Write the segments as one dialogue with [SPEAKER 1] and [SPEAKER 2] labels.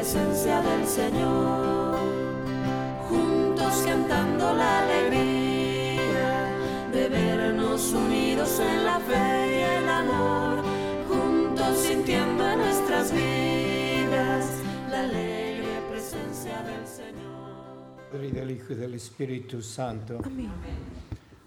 [SPEAKER 1] Presencia del Señor, juntos cantando la alegría de vernos unidos en la fe y el amor, juntos sintiendo en nuestras vidas la alegre presencia del Señor.
[SPEAKER 2] Y del Hijo y del Espíritu Santo. Amén.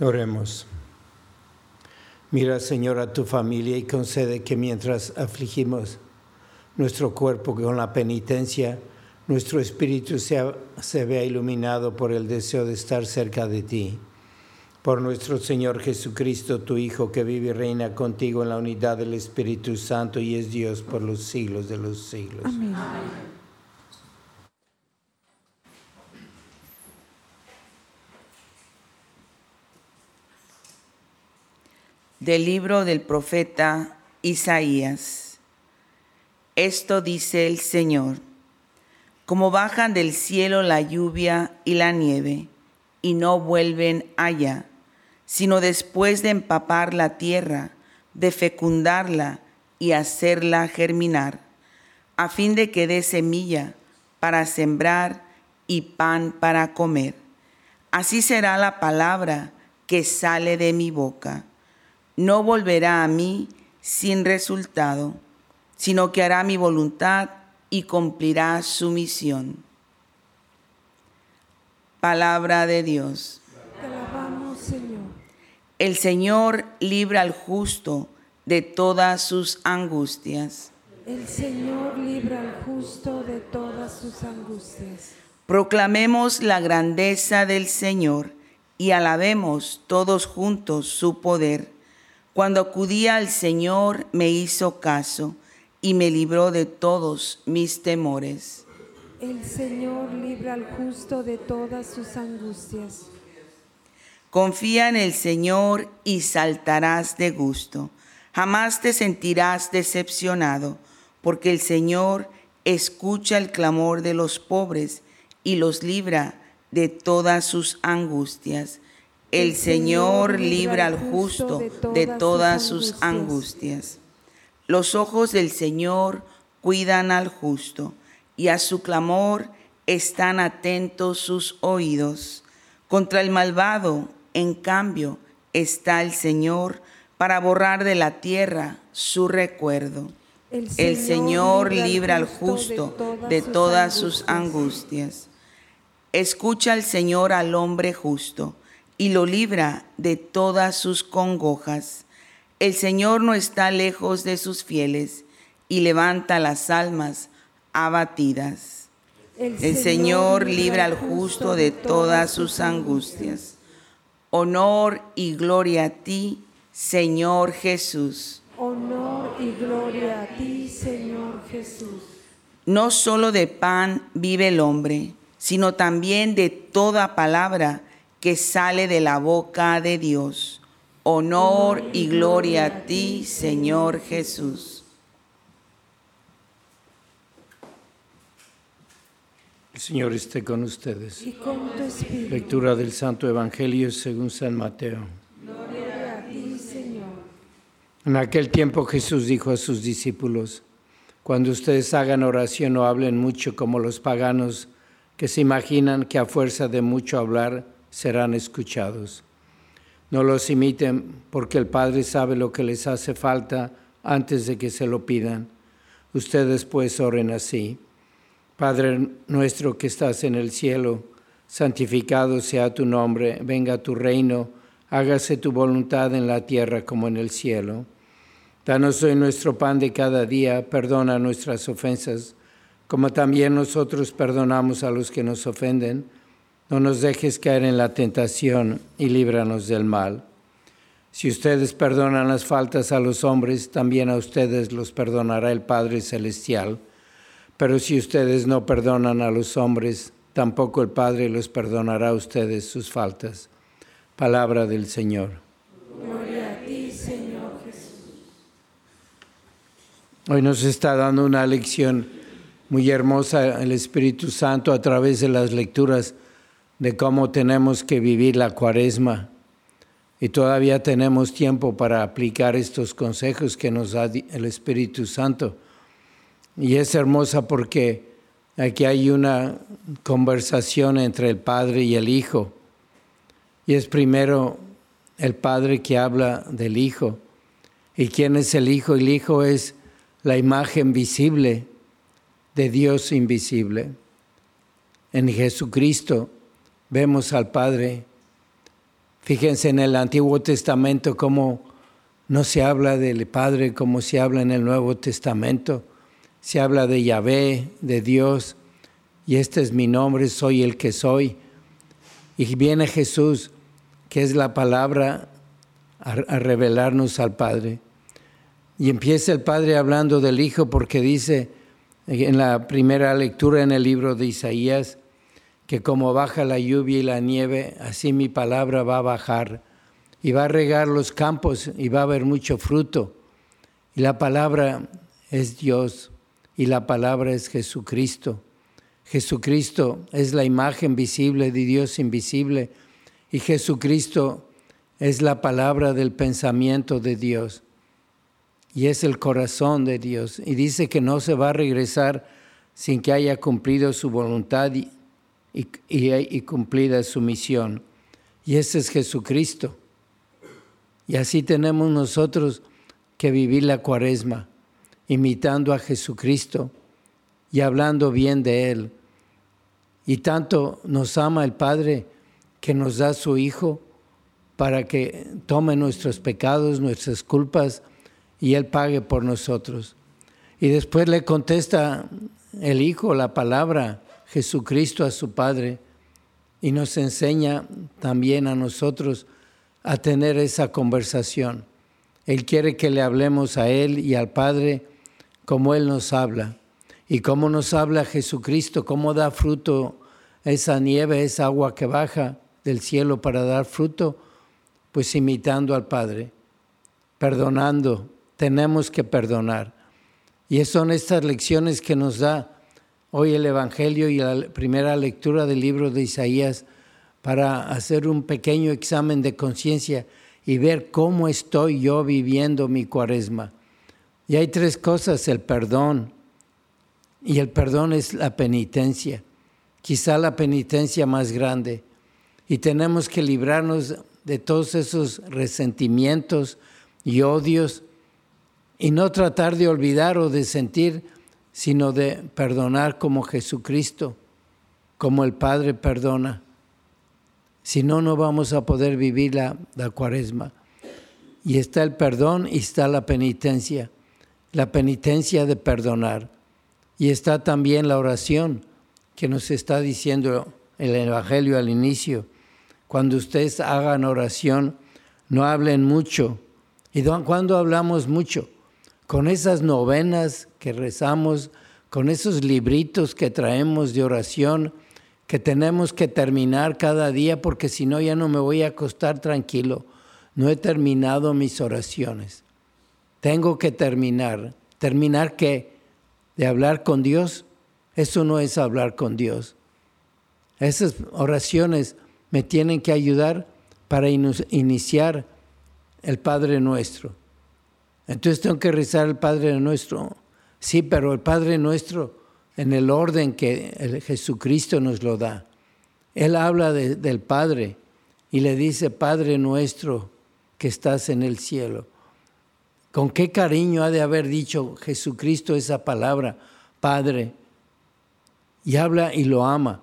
[SPEAKER 2] Oremos. Mira, Señor, a tu familia y concede que mientras afligimos nuestro cuerpo con la penitencia, nuestro espíritu se vea iluminado por el deseo de estar cerca de ti. Por nuestro Señor Jesucristo, tu Hijo, que vive y reina contigo en la unidad del Espíritu Santo y es Dios por los siglos de los siglos. Amén.
[SPEAKER 3] Del libro del profeta Isaías. Esto dice el Señor, como bajan del cielo la lluvia y la nieve, y no vuelven allá, sino después de empapar la tierra, de fecundarla y hacerla germinar, a fin de que dé semilla para sembrar y pan para comer. Así será la palabra que sale de mi boca no volverá a mí sin resultado, sino que hará mi voluntad y cumplirá su misión. Palabra de Dios.
[SPEAKER 4] Alabamos, Señor.
[SPEAKER 3] El Señor libra al justo de todas sus angustias.
[SPEAKER 4] El Señor libra al justo de todas sus angustias.
[SPEAKER 3] Proclamemos la grandeza del Señor y alabemos todos juntos su poder cuando acudí al Señor me hizo caso y me libró de todos mis temores.
[SPEAKER 4] El Señor libra al justo de todas sus angustias.
[SPEAKER 3] Confía en el Señor y saltarás de gusto. Jamás te sentirás decepcionado, porque el Señor escucha el clamor de los pobres y los libra de todas sus angustias. El Señor libra al justo de todas sus angustias. Los ojos del Señor cuidan al justo y a su clamor están atentos sus oídos. Contra el malvado, en cambio, está el Señor para borrar de la tierra su recuerdo. El Señor libra al justo de todas sus angustias. Escucha al Señor al hombre justo y lo libra de todas sus congojas. El Señor no está lejos de sus fieles y levanta las almas abatidas. El Señor libra al justo de todas sus angustias. Honor y gloria a ti, Señor Jesús.
[SPEAKER 4] Honor y gloria a ti, Señor Jesús.
[SPEAKER 3] No solo de pan vive el hombre, sino también de toda palabra que sale de la boca de Dios. Honor y gloria a ti, Señor Jesús.
[SPEAKER 2] El Señor esté con ustedes.
[SPEAKER 4] Y con tu espíritu.
[SPEAKER 2] Lectura del Santo Evangelio según San Mateo.
[SPEAKER 4] Gloria a ti, Señor.
[SPEAKER 2] En aquel tiempo Jesús dijo a sus discípulos, cuando ustedes hagan oración no hablen mucho como los paganos que se imaginan que a fuerza de mucho hablar serán escuchados. No los imiten porque el Padre sabe lo que les hace falta antes de que se lo pidan. Ustedes pues oren así. Padre nuestro que estás en el cielo, santificado sea tu nombre, venga tu reino, hágase tu voluntad en la tierra como en el cielo. Danos hoy nuestro pan de cada día, perdona nuestras ofensas, como también nosotros perdonamos a los que nos ofenden. No nos dejes caer en la tentación y líbranos del mal. Si ustedes perdonan las faltas a los hombres, también a ustedes los perdonará el Padre Celestial. Pero si ustedes no perdonan a los hombres, tampoco el Padre los perdonará a ustedes sus faltas. Palabra del Señor.
[SPEAKER 4] Gloria a ti, Señor Jesús.
[SPEAKER 2] Hoy nos está dando una lección muy hermosa el Espíritu Santo a través de las lecturas de cómo tenemos que vivir la cuaresma. Y todavía tenemos tiempo para aplicar estos consejos que nos da el Espíritu Santo. Y es hermosa porque aquí hay una conversación entre el Padre y el Hijo. Y es primero el Padre que habla del Hijo. ¿Y quién es el Hijo? El Hijo es la imagen visible de Dios invisible. En Jesucristo vemos al Padre. Fíjense en el Antiguo Testamento cómo no se habla del Padre como se habla en el Nuevo Testamento. Se habla de Yahvé, de Dios, y este es mi nombre, soy el que soy. Y viene Jesús, que es la palabra, a, a revelarnos al Padre. Y empieza el Padre hablando del Hijo porque dice en la primera lectura en el libro de Isaías, que como baja la lluvia y la nieve, así mi palabra va a bajar y va a regar los campos y va a haber mucho fruto. Y la palabra es Dios y la palabra es Jesucristo. Jesucristo es la imagen visible de Dios invisible y Jesucristo es la palabra del pensamiento de Dios y es el corazón de Dios. Y dice que no se va a regresar sin que haya cumplido su voluntad y, cumplida su misión. Y ese es Jesucristo. Y así tenemos nosotros que vivir la cuaresma, imitando a Jesucristo y hablando bien de Él. Y tanto nos ama el Padre que nos da su Hijo para que tome nuestros pecados, nuestras culpas y Él pague por nosotros. Y después le contesta el Hijo la palabra, Jesucristo a su Padre, y nos enseña también a nosotros a tener esa conversación. Él quiere que le hablemos a Él y al Padre como Él nos habla. Y cómo nos habla Jesucristo, cómo da fruto esa nieve, esa agua que baja del cielo para dar fruto, pues imitando al Padre, perdonando, tenemos que perdonar. Y son estas lecciones que nos da hoy el Evangelio y la primera lectura del libro de Isaías para hacer un pequeño examen de conciencia y ver cómo estoy yo viviendo mi cuaresma. Y hay tres cosas, el perdón, y el perdón es la penitencia, quizá la penitencia más grande. Y tenemos que librarnos de todos esos resentimientos y odios y no tratar de olvidar o de sentir, sino de perdonar como Jesucristo, como el Padre perdona. Si no, no vamos a poder vivir la, la cuaresma. Y está el perdón y está la penitencia, la penitencia de perdonar. Y está también la oración que nos está diciendo el Evangelio al inicio. Cuando ustedes hagan oración, no hablen mucho. ¿Y cuando hablamos mucho? Con esas novenas que rezamos, con esos libritos que traemos de oración, que tenemos que terminar cada día porque si no ya no me voy a acostar tranquilo. No he terminado mis oraciones. Tengo que terminar. ¿Terminar qué? ¿De hablar con Dios? Eso no es hablar con Dios. Esas oraciones me tienen que ayudar para iniciar el Padre Nuestro. Entonces tengo que rezar el Padre Nuestro. Sí, pero el Padre Nuestro en el orden que Jesucristo nos lo da. Él habla del Padre y le dice, Padre nuestro que estás en el cielo. Con qué cariño ha de haber dicho Jesucristo esa palabra, Padre. Y habla y lo ama.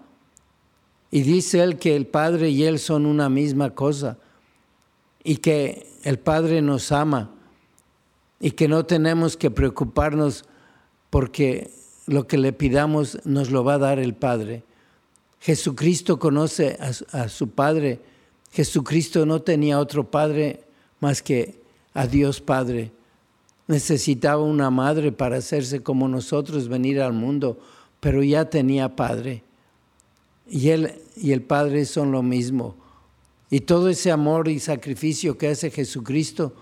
[SPEAKER 2] Y dice él que el Padre y él son una misma cosa. Y que el Padre nos ama y que no tenemos que preocuparnos porque lo que le pidamos nos lo va a dar el Padre. Jesucristo conoce a, su Padre. Jesucristo no tenía otro Padre más que a Dios Padre. Necesitaba una madre para hacerse como nosotros, venir al mundo, pero ya tenía Padre. Y Él y el Padre son lo mismo. Y todo ese amor y sacrificio que hace Jesucristo,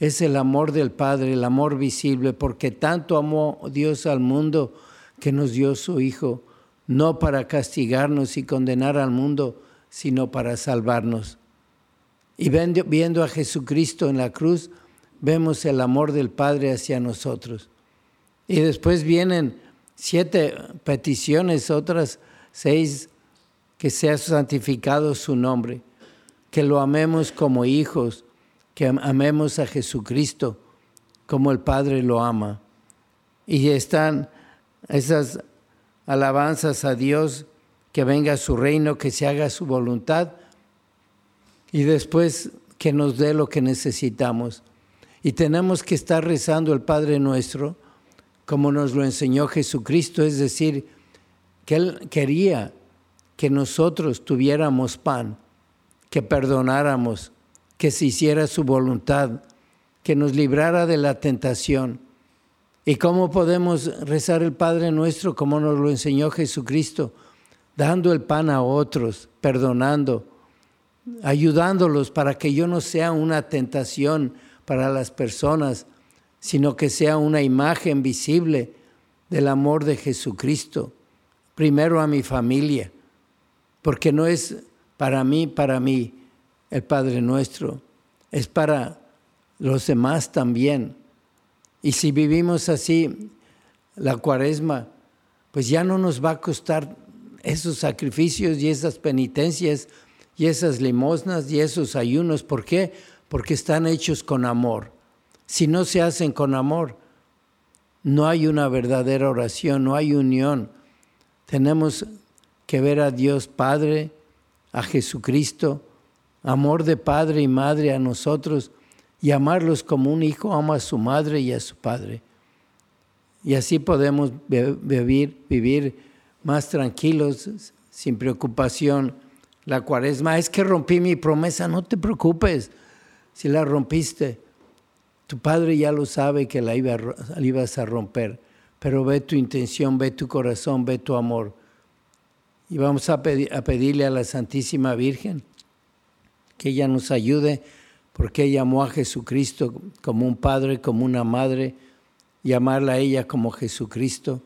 [SPEAKER 2] es el amor del Padre, el amor visible, porque tanto amó Dios al mundo que nos dio su Hijo, no para castigarnos y condenar al mundo, sino para salvarnos. Y viendo a Jesucristo en la cruz, vemos el amor del Padre hacia nosotros. Y después vienen siete peticiones, otras seis, que sea santificado su nombre, que lo amemos como hijos, que amemos a Jesucristo como el Padre lo ama. Y están esas alabanzas a Dios, que venga su reino, que se haga su voluntad y después que nos dé lo que necesitamos. Y tenemos que estar rezando el Padre nuestro como nos lo enseñó Jesucristo, es decir, que Él quería que nosotros tuviéramos pan, que perdonáramos, que se hiciera su voluntad, que nos librara de la tentación. ¿Y cómo podemos rezar el Padre nuestro como nos lo enseñó Jesucristo? Dando el pan a otros, perdonando, ayudándolos para que yo no sea una tentación para las personas, sino que sea una imagen visible del amor de Jesucristo. Primero a mi familia, porque no es para mí, para mí, el Padre nuestro, es para los demás también. Y si vivimos así la cuaresma, pues ya no nos va a costar esos sacrificios y esas penitencias y esas limosnas y esos ayunos. ¿Por qué? Porque están hechos con amor. Si no se hacen con amor, no hay una verdadera oración, no hay unión. Tenemos que ver a Dios Padre, a Jesucristo, amor de padre y madre a nosotros y amarlos como un hijo ama a su madre y a su padre. Y así podemos vivir, vivir más tranquilos, sin preocupación. La cuaresma es que rompí mi promesa, no te preocupes si la rompiste. Tu padre ya lo sabe que la, ibas a romper, pero ve tu intención, ve tu corazón, ve tu amor. Y vamos a, a pedirle a la Santísima Virgen que ella nos ayude, porque ella amó a Jesucristo como un padre, como una madre, y amarla a ella como Jesucristo,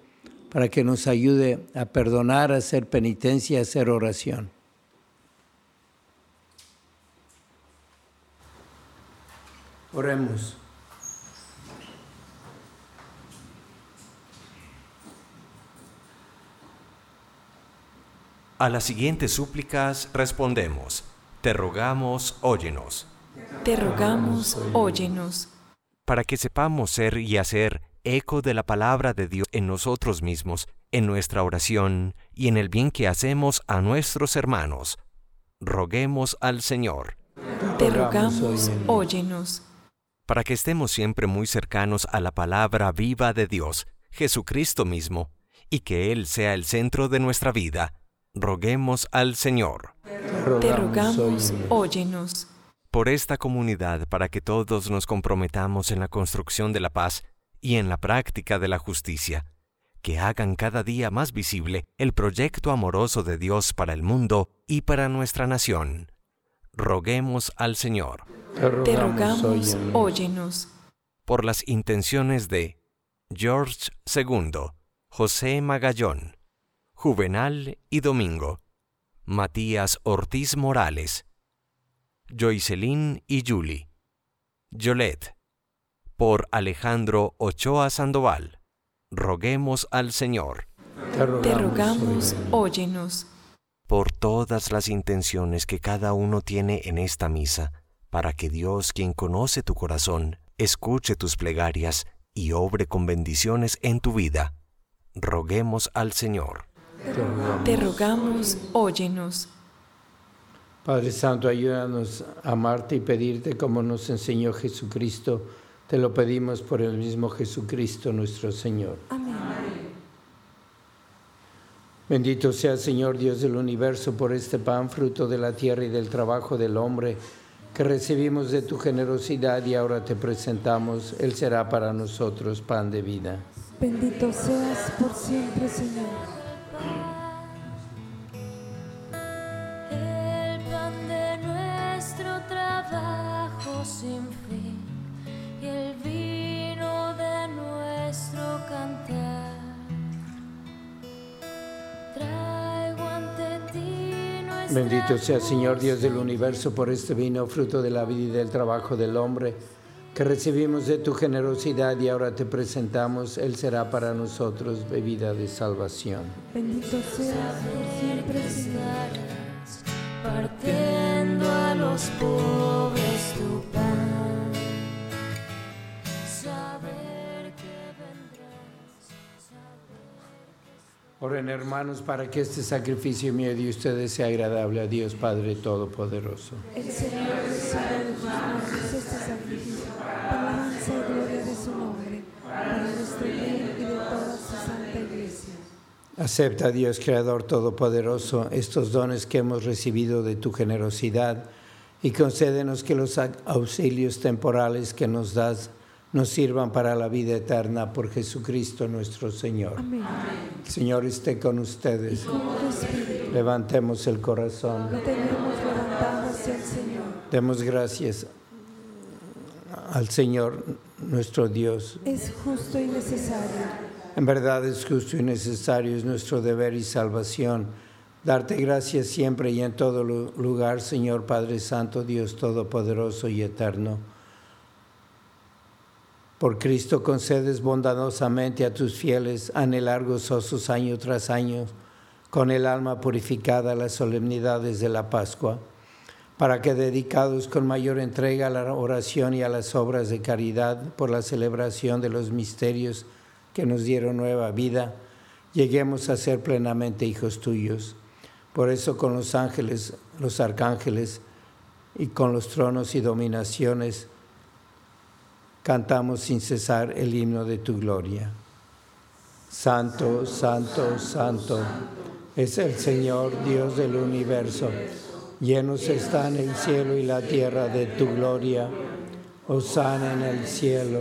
[SPEAKER 2] para que nos ayude a perdonar, a hacer penitencia, a hacer oración. Oremos.
[SPEAKER 5] A las siguientes súplicas respondemos te rogamos, óyenos,
[SPEAKER 6] Te rogamos, óyenos,
[SPEAKER 5] para que sepamos ser y hacer eco de la palabra de Dios en nosotros mismos, en nuestra oración y en el bien que hacemos a nuestros hermanos. Roguemos al Señor,
[SPEAKER 6] te rogamos, óyenos,
[SPEAKER 5] para que estemos siempre muy cercanos a la palabra viva de Dios, Jesucristo mismo, y que Él sea el centro de nuestra vida. Roguemos al Señor.
[SPEAKER 6] Te rogamos, óyenos,
[SPEAKER 5] por esta comunidad para que todos nos comprometamos en la construcción de la paz y en la práctica de la justicia, que hagan cada día más visible el proyecto amoroso de Dios para el mundo y para nuestra nación. Roguemos al Señor.
[SPEAKER 6] Te rogamos, óyenos,
[SPEAKER 5] por las intenciones de George II, José Magallón, Juvenal y Domingo, Matías Ortiz Morales, Joycelyn y Julie, Yolette, por Alejandro Ochoa Sandoval. Roguemos al Señor
[SPEAKER 6] te rogamos, óyenos,
[SPEAKER 5] por todas las intenciones que cada uno tiene en esta misa, para que Dios, quien conoce tu corazón, escuche tus plegarias y obre con bendiciones en tu vida. Roguemos al Señor.
[SPEAKER 6] Te rogamos, óyenos,
[SPEAKER 2] Padre Santo, ayúdanos a amarte y pedirte como nos enseñó Jesucristo. Te lo pedimos por el mismo Jesucristo nuestro Señor.
[SPEAKER 4] Amén.
[SPEAKER 2] Bendito sea el Señor Dios del universo por este pan, fruto de la tierra y del trabajo del hombre, que recibimos de tu generosidad y ahora te presentamos. Él será para nosotros pan de vida.
[SPEAKER 4] Bendito seas por siempre, Señor.
[SPEAKER 7] El pan de nuestro trabajo sin fin y el vino de nuestro cantar. Traigo ante ti nuestra
[SPEAKER 2] Bendito sea Señor Dios del universo por este vino, fruto de la vida y del trabajo del hombre, que recibimos de tu generosidad y ahora te presentamos. Él será para nosotros bebida de salvación.
[SPEAKER 4] Bendito seas por siempre, Señor.
[SPEAKER 7] partiendo a los pobres tu pan. Saber que vendrás,
[SPEAKER 2] Oren hermanos para que este sacrificio mío de ustedes sea agradable a Dios Padre Todopoderoso.
[SPEAKER 4] El Señor reciba de manos este sacrificio,
[SPEAKER 2] Acepta Dios Creador Todopoderoso estos dones que hemos recibido de tu generosidad y concédenos que los au- auxilios temporales que nos das nos sirvan para la vida eterna por Jesucristo nuestro Señor.
[SPEAKER 4] Amén.
[SPEAKER 2] El Señor esté con ustedes.
[SPEAKER 4] Con
[SPEAKER 2] Levantemos el corazón.
[SPEAKER 4] lo tenemos levantado hacia el Señor.
[SPEAKER 2] Demos gracias al Señor nuestro Dios.
[SPEAKER 4] Es justo y necesario.
[SPEAKER 2] En verdad es justo y necesario, es nuestro deber y salvación. Darte gracias siempre y en todo lu- lugar, Señor Padre Santo, Dios Todopoderoso y Eterno. Por Cristo concedes bondadosamente a tus fieles anhelar gozosos año tras año, con el alma purificada las solemnidades de la Pascua, para que dedicados con mayor entrega a la oración y a las obras de caridad por la celebración de los misterios que nos dieron nueva vida, lleguemos a ser plenamente hijos tuyos. Por eso con los ángeles, los arcángeles y con los tronos y dominaciones, cantamos sin cesar el himno de tu gloria. Santo, santo, santo es el Señor Dios del universo. Llenos están el cielo y la tierra de tu gloria. Osana en el cielo.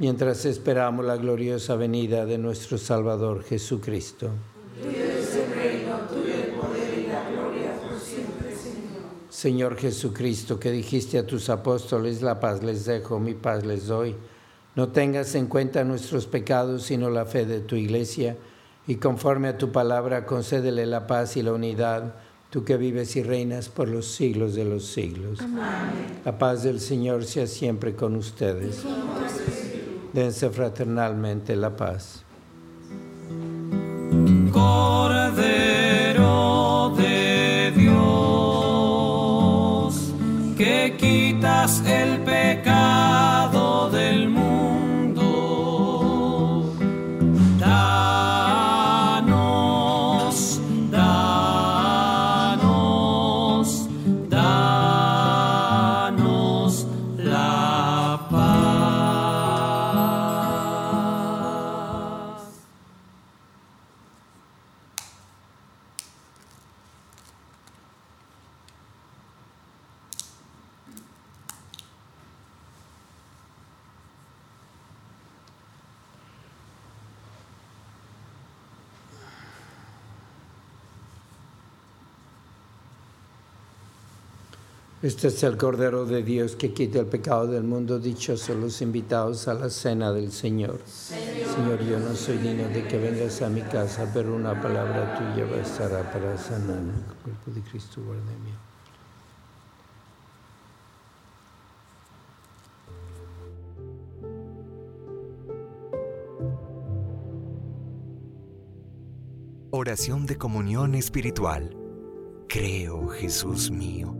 [SPEAKER 2] mientras esperamos la gloriosa venida de nuestro Salvador Jesucristo. Señor Jesucristo, que dijiste a tus apóstoles, la paz les dejo, mi paz les doy. No tengas en cuenta nuestros pecados, sino la fe de tu iglesia, y conforme a tu palabra, concédele la paz y la unidad, tú que vives y reinas por los siglos de los siglos.
[SPEAKER 4] Amén.
[SPEAKER 2] La paz del Señor sea siempre con ustedes. Dense fraternalmente la paz.
[SPEAKER 1] Cordero de Dios, que quitas el pecado del mundo.
[SPEAKER 2] Este es el Cordero de Dios que quita el pecado del mundo. Dichosos los invitados a la cena del Señor. Señor, yo no soy digno de que vengas a mi casa, pero una palabra tuya bastará para sanar el cuerpo de Cristo. Guarda mí.
[SPEAKER 5] Oración de comunión espiritual. Creo, Jesús mío,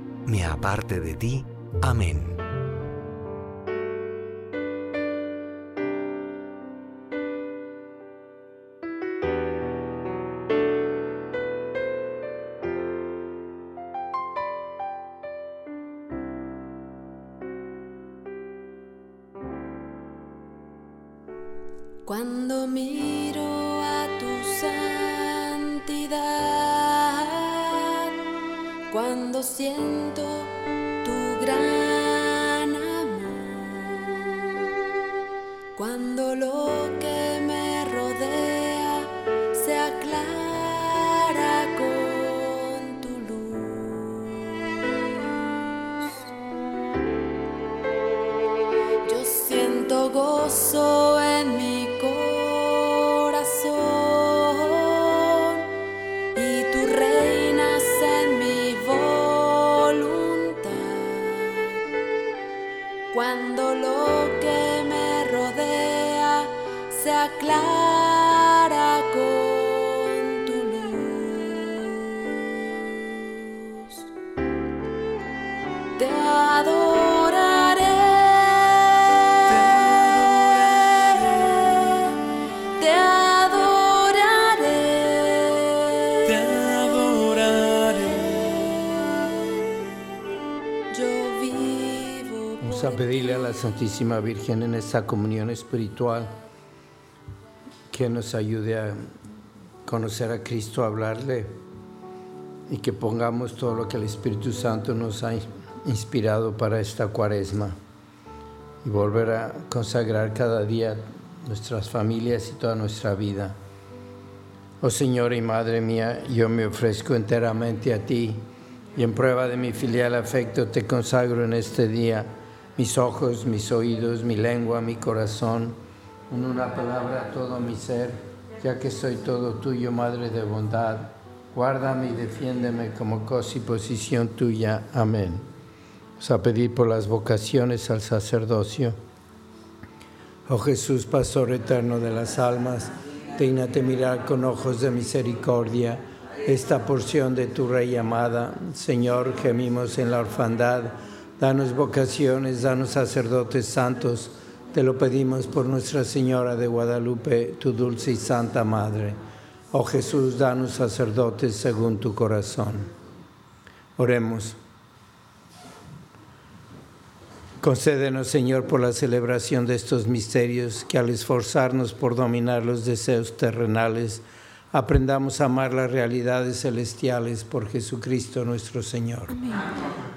[SPEAKER 5] me aparte de ti. Amén.
[SPEAKER 7] Cuando miro a tu siento
[SPEAKER 2] a pedirle a la Santísima Virgen en esta comunión espiritual que nos ayude a conocer a Cristo, a hablarle y que pongamos todo lo que el Espíritu Santo nos ha inspirado para esta cuaresma y volver a consagrar cada día nuestras familias y toda nuestra vida. Oh Señor y Madre mía, yo me ofrezco enteramente a ti y en prueba de mi filial afecto te consagro en este día mis ojos, mis oídos, mi lengua, mi corazón, en una palabra todo mi ser, ya que soy todo tuyo, Madre de bondad. Guárdame y defiéndeme como cosa y posición tuya. Amén. Vamos a pedir por las vocaciones al sacerdocio. Oh Jesús, Pastor eterno de las almas, dignate mirar con ojos de misericordia esta porción de tu Rey amada. Señor, gemimos en la orfandad. Danos vocaciones, danos sacerdotes santos. Te lo pedimos por Nuestra Señora de Guadalupe, tu dulce y santa Madre. Oh Jesús, danos sacerdotes según tu corazón. Oremos. Concédenos, Señor, por la celebración de estos misterios, que al esforzarnos por dominar los deseos terrenales, aprendamos a amar las realidades celestiales por Jesucristo nuestro Señor.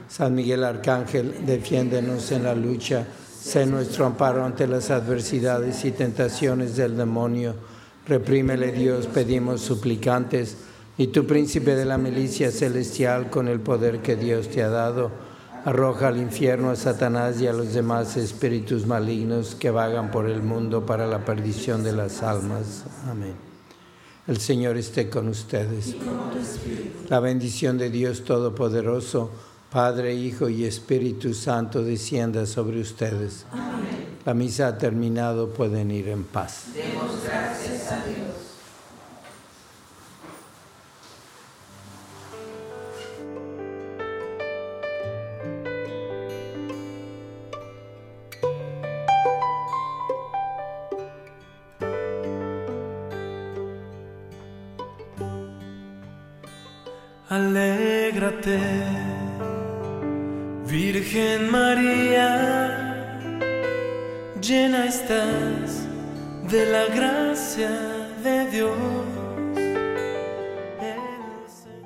[SPEAKER 2] San Miguel Arcángel, defiéndenos en la lucha, sé nuestro amparo ante las adversidades y tentaciones del demonio. Reprímele Dios, pedimos suplicantes, y tu príncipe de la milicia celestial, con el poder que Dios te ha dado, arroja al infierno a Satanás y a los demás espíritus malignos que vagan por el mundo para la perdición de las almas. Amén. El Señor esté con ustedes. La bendición de Dios Todopoderoso, Padre, Hijo y Espíritu Santo, descienda sobre ustedes. La misa ha terminado, pueden ir en paz.
[SPEAKER 1] Alégrate,